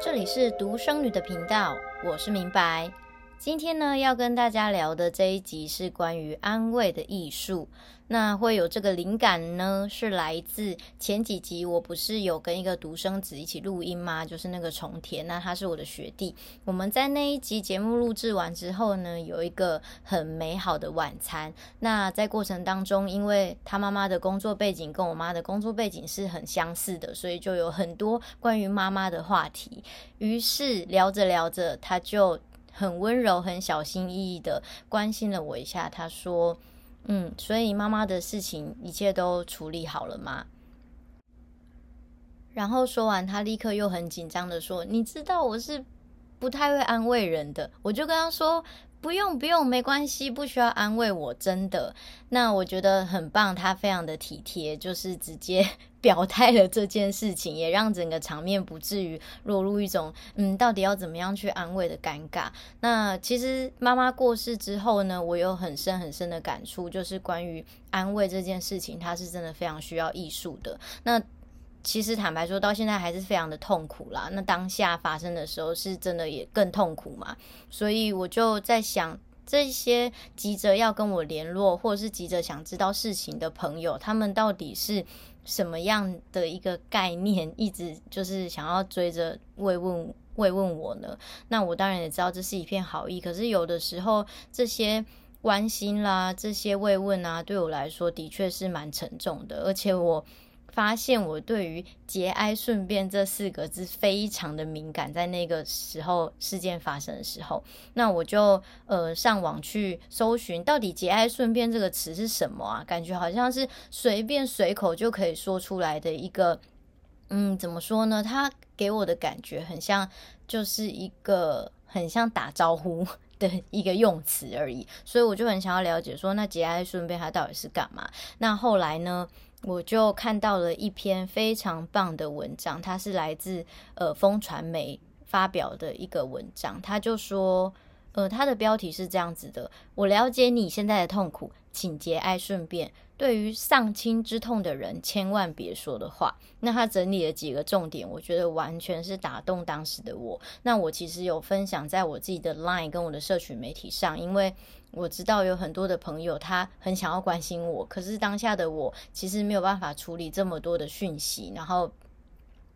这里是独生女的频道，我是明白。今天呢，要跟大家聊的这一集是关于安慰的艺术。那会有这个灵感呢，是来自前几集我不是有跟一个独生子一起录音吗？就是那个重田，那他是我的学弟。我们在那一集节目录制完之后呢，有一个很美好的晚餐。那在过程当中，因为他妈妈的工作背景跟我妈的工作背景是很相似的，所以就有很多关于妈妈的话题。于是聊着聊着，他就。很温柔、很小心翼翼的关心了我一下。他说：“嗯，所以妈妈的事情一切都处理好了吗？”然后说完，他立刻又很紧张的说：“你知道我是不太会安慰人的。”我就跟他说。不用不用，没关系，不需要安慰我，真的。那我觉得很棒，他非常的体贴，就是直接 表态了这件事情，也让整个场面不至于落入一种嗯，到底要怎么样去安慰的尴尬。那其实妈妈过世之后呢，我有很深很深的感触，就是关于安慰这件事情，它是真的非常需要艺术的。那其实坦白说，到现在还是非常的痛苦啦。那当下发生的时候，是真的也更痛苦嘛。所以我就在想，这些急着要跟我联络，或者是急着想知道事情的朋友，他们到底是什么样的一个概念，一直就是想要追着慰问慰问我呢？那我当然也知道这是一片好意，可是有的时候这些关心啦，这些慰问啊，对我来说的确是蛮沉重的，而且我。发现我对于“节哀顺变”这四个字非常的敏感，在那个时候事件发生的时候，那我就呃上网去搜寻，到底“节哀顺变”这个词是什么啊？感觉好像是随便随口就可以说出来的一个，嗯，怎么说呢？它给我的感觉很像，就是一个很像打招呼的一个用词而已，所以我就很想要了解说，那“节哀顺变”它到底是干嘛？那后来呢？我就看到了一篇非常棒的文章，它是来自呃风传媒发表的一个文章。他就说，呃，他的标题是这样子的：我了解你现在的痛苦，请节哀顺变。对于丧亲之痛的人，千万别说的话。那他整理了几个重点，我觉得完全是打动当时的我。那我其实有分享在我自己的 Line 跟我的社群媒体上，因为。我知道有很多的朋友，他很想要关心我，可是当下的我其实没有办法处理这么多的讯息，然后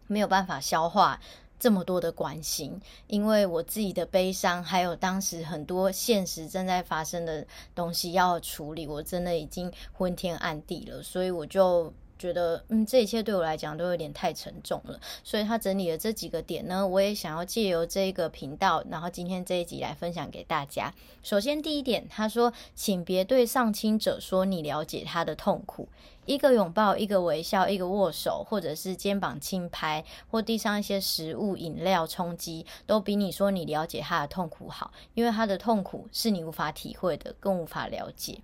没有办法消化这么多的关心，因为我自己的悲伤，还有当时很多现实正在发生的东西要处理，我真的已经昏天暗地了，所以我就。觉得嗯，这一切对我来讲都有点太沉重了，所以他整理了这几个点呢，我也想要借由这个频道，然后今天这一集来分享给大家。首先第一点，他说，请别对丧亲者说你了解他的痛苦，一个拥抱，一个微笑，一个握手，或者是肩膀轻拍，或递上一些食物、饮料充饥，都比你说你了解他的痛苦好，因为他的痛苦是你无法体会的，更无法了解。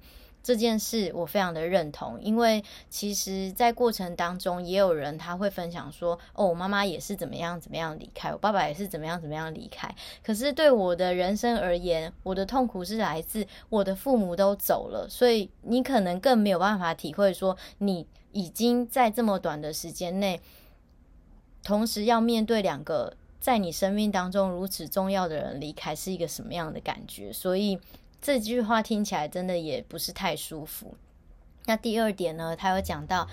这件事我非常的认同，因为其实，在过程当中，也有人他会分享说：“哦，我妈妈也是怎么样怎么样离开，我爸爸也是怎么样怎么样离开。”可是对我的人生而言，我的痛苦是来自我的父母都走了，所以你可能更没有办法体会说，你已经在这么短的时间内，同时要面对两个在你生命当中如此重要的人离开，是一个什么样的感觉，所以。这句话听起来真的也不是太舒服。那第二点呢，他有讲到，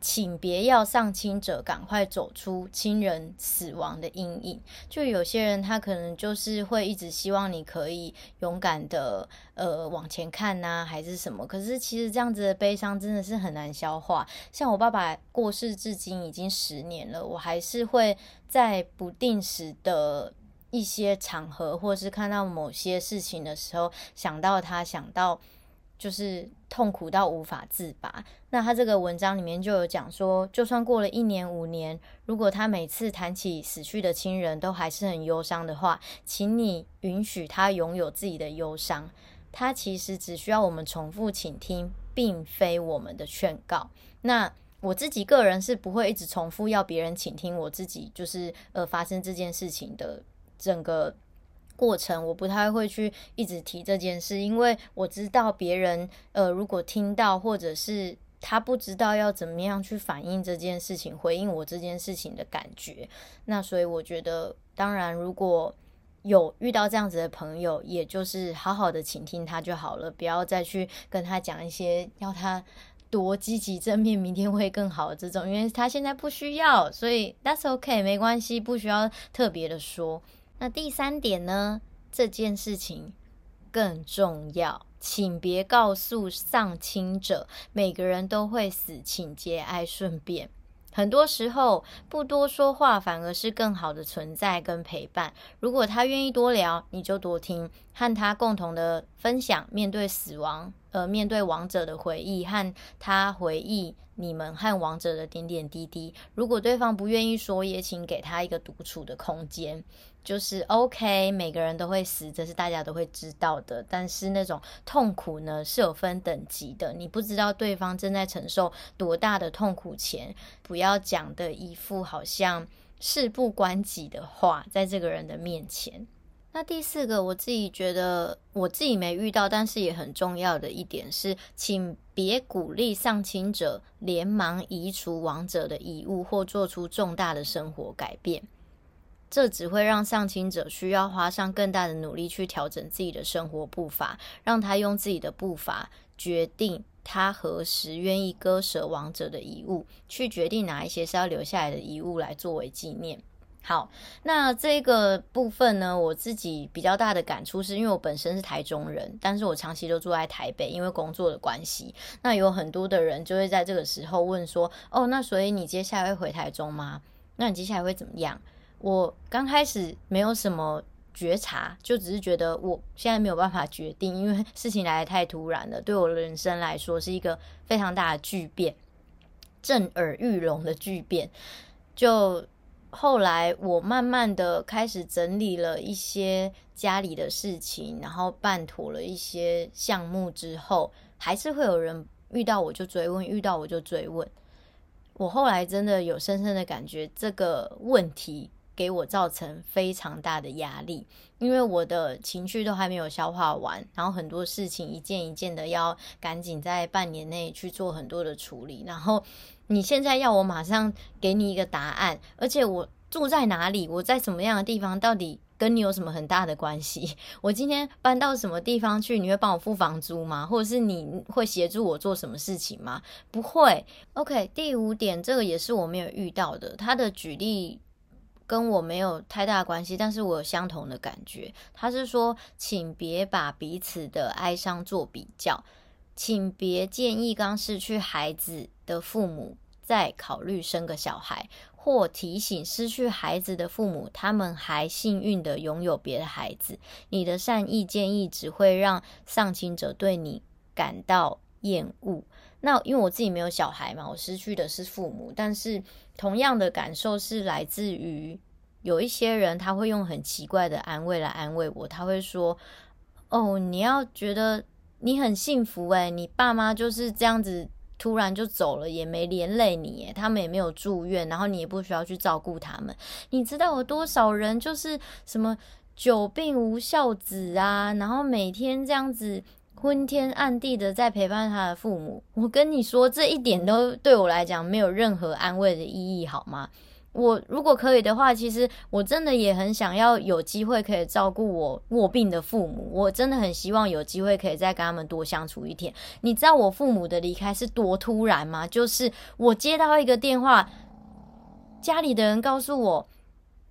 请别要丧亲者赶快走出亲人死亡的阴影。就有些人他可能就是会一直希望你可以勇敢的呃往前看呐、还是什么。可是其实这样子的悲伤真的是很难消化。像我爸爸过世至今已经十年了，我还是会在不定时的。一些场合，或是看到某些事情的时候，想到他，想到就是痛苦到无法自拔。那他这个文章里面就有讲说，就算过了一年五年，如果他每次谈起死去的亲人都还是很忧伤的话，请你允许他拥有自己的忧伤。他其实只需要我们重复倾听，并非我们的劝告。那我自己个人是不会一直重复要别人倾听我自己，就是呃发生这件事情的。整个过程，我不太会去一直提这件事，因为我知道别人呃，如果听到或者是他不知道要怎么样去反应这件事情，回应我这件事情的感觉，那所以我觉得，当然如果有遇到这样子的朋友，也就是好好的倾听他就好了，不要再去跟他讲一些要他多积极正面，明天会更好的这种，因为他现在不需要，所以 that's OK，没关系，不需要特别的说。那第三点呢？这件事情更重要，请别告诉丧亲者，每个人都会死，请节哀顺变。很多时候，不多说话，反而是更好的存在跟陪伴。如果他愿意多聊，你就多听，和他共同的分享，面对死亡，呃，面对王者的回忆，和他回忆你们和王者的点点滴滴。如果对方不愿意说，也请给他一个独处的空间。就是 OK，每个人都会死，这是大家都会知道的。但是那种痛苦呢，是有分等级的。你不知道对方正在承受多大的痛苦前，不要讲的一副好像事不关己的话，在这个人的面前。那第四个，我自己觉得我自己没遇到，但是也很重要的一点是，请别鼓励丧亲者连忙移除亡者的遗物，或做出重大的生活改变。这只会让丧亲者需要花上更大的努力去调整自己的生活步伐，让他用自己的步伐决定他何时愿意割舍亡者的遗物，去决定哪一些是要留下来的遗物来作为纪念。好，那这个部分呢，我自己比较大的感触是因为我本身是台中人，但是我长期都住在台北，因为工作的关系。那有很多的人就会在这个时候问说：“哦，那所以你接下来会回台中吗？那你接下来会怎么样？”我刚开始没有什么觉察，就只是觉得我现在没有办法决定，因为事情来得太突然了，对我人生来说是一个非常大的巨变，震耳欲聋的巨变。就后来我慢慢的开始整理了一些家里的事情，然后办妥了一些项目之后，还是会有人遇到我就追问，遇到我就追问。我后来真的有深深的感觉，这个问题。给我造成非常大的压力，因为我的情绪都还没有消化完，然后很多事情一件一件的要赶紧在半年内去做很多的处理，然后你现在要我马上给你一个答案，而且我住在哪里，我在什么样的地方，到底跟你有什么很大的关系？我今天搬到什么地方去，你会帮我付房租吗？或者是你会协助我做什么事情吗？不会。OK，第五点，这个也是我没有遇到的，他的举例。跟我没有太大关系，但是我有相同的感觉。他是说，请别把彼此的哀伤做比较，请别建议刚失去孩子的父母再考虑生个小孩，或提醒失去孩子的父母，他们还幸运的拥有别的孩子。你的善意建议只会让丧亲者对你感到厌恶。那因为我自己没有小孩嘛，我失去的是父母，但是同样的感受是来自于有一些人，他会用很奇怪的安慰来安慰我，他会说：“哦，你要觉得你很幸福诶，你爸妈就是这样子突然就走了，也没连累你，诶，他们也没有住院，然后你也不需要去照顾他们。你知道有多少人就是什么久病无孝子啊，然后每天这样子。”昏天暗地的在陪伴他的父母，我跟你说，这一点都对我来讲没有任何安慰的意义，好吗？我如果可以的话，其实我真的也很想要有机会可以照顾我卧病的父母，我真的很希望有机会可以再跟他们多相处一天。你知道我父母的离开是多突然吗？就是我接到一个电话，家里的人告诉我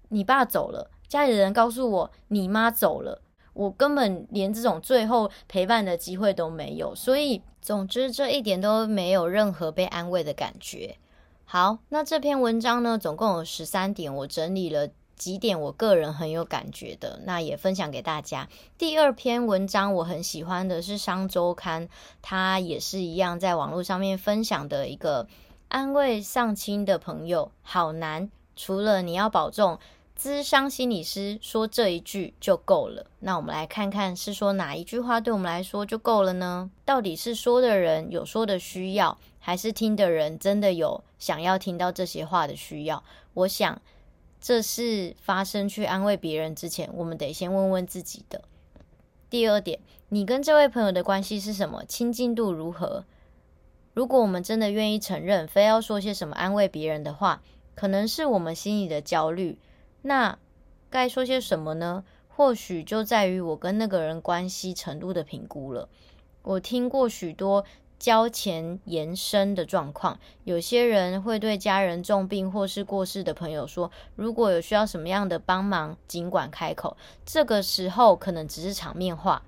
你爸走了，家里的人告诉我你妈走了。我根本连这种最后陪伴的机会都没有，所以总之这一点都没有任何被安慰的感觉。好，那这篇文章呢，总共有十三点，我整理了几点我个人很有感觉的，那也分享给大家。第二篇文章我很喜欢的是商周刊，它也是一样在网络上面分享的一个安慰丧亲的朋友，好难，除了你要保重。咨商心理师说这一句就够了。那我们来看看是说哪一句话对我们来说就够了呢？到底是说的人有说的需要，还是听的人真的有想要听到这些话的需要？我想这是发生去安慰别人之前，我们得先问问自己的。第二点，你跟这位朋友的关系是什么？亲近度如何？如果我们真的愿意承认，非要说些什么安慰别人的话，可能是我们心里的焦虑。那该说些什么呢？或许就在于我跟那个人关系程度的评估了。我听过许多交钱延伸的状况，有些人会对家人重病或是过世的朋友说：“如果有需要什么样的帮忙，尽管开口。”这个时候可能只是场面话。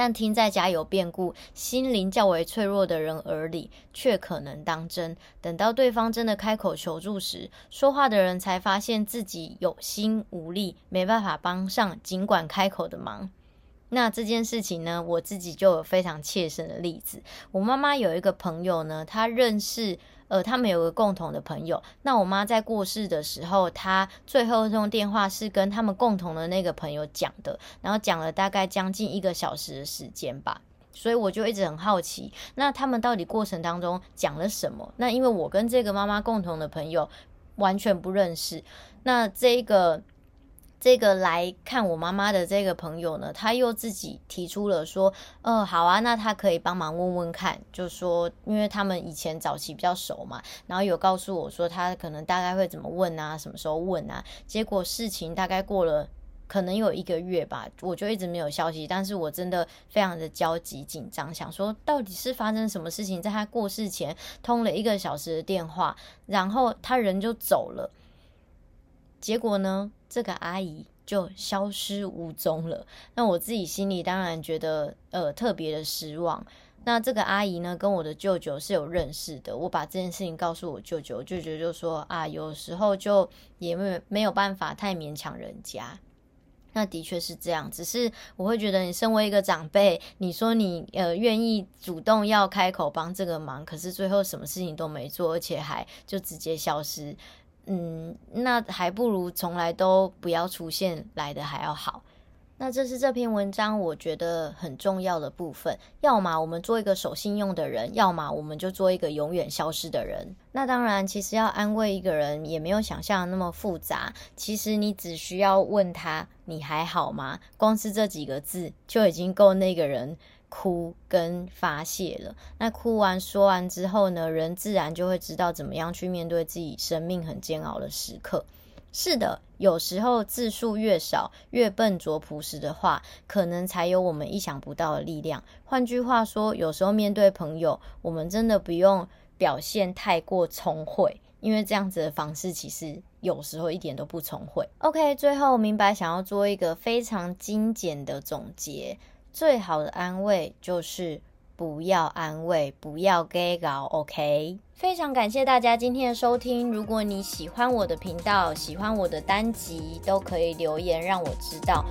但听在家有变故、心灵较为脆弱的人耳里，却可能当真。等到对方真的开口求助时，说话的人才发现自己有心无力，没办法帮上尽管开口的忙。那这件事情呢，我自己就有非常切身的例子。我妈妈有一个朋友呢，她认识。呃，他们有个共同的朋友。那我妈在过世的时候，她最后通电话是跟他们共同的那个朋友讲的，然后讲了大概将近一个小时的时间吧。所以我就一直很好奇，那他们到底过程当中讲了什么？那因为我跟这个妈妈共同的朋友完全不认识，那这个。这个来看我妈妈的这个朋友呢，他又自己提出了说，呃，好啊，那他可以帮忙问问看，就说，因为他们以前早期比较熟嘛，然后有告诉我说他可能大概会怎么问啊，什么时候问啊，结果事情大概过了可能有一个月吧，我就一直没有消息，但是我真的非常的焦急紧张，想说到底是发生什么事情，在他过世前通了一个小时的电话，然后他人就走了。结果呢，这个阿姨就消失无踪了。那我自己心里当然觉得呃特别的失望。那这个阿姨呢，跟我的舅舅是有认识的。我把这件事情告诉我舅舅，舅舅就说啊，有时候就也没有没有办法太勉强人家。那的确是这样，只是我会觉得你身为一个长辈，你说你呃愿意主动要开口帮这个忙，可是最后什么事情都没做，而且还就直接消失。嗯，那还不如从来都不要出现来的还要好。那这是这篇文章我觉得很重要的部分。要么我们做一个守信用的人，要么我们就做一个永远消失的人。那当然，其实要安慰一个人也没有想象那么复杂。其实你只需要问他：“你还好吗？”光是这几个字就已经够那个人。哭跟发泄了，那哭完说完之后呢，人自然就会知道怎么样去面对自己生命很煎熬的时刻。是的，有时候字数越少，越笨拙朴实的话，可能才有我们意想不到的力量。换句话说，有时候面对朋友，我们真的不用表现太过聪慧，因为这样子的方式其实有时候一点都不聪慧。OK，最后明白想要做一个非常精简的总结。最好的安慰就是不要安慰，不要给搞，OK？非常感谢大家今天的收听。如果你喜欢我的频道，喜欢我的单集，都可以留言让我知道。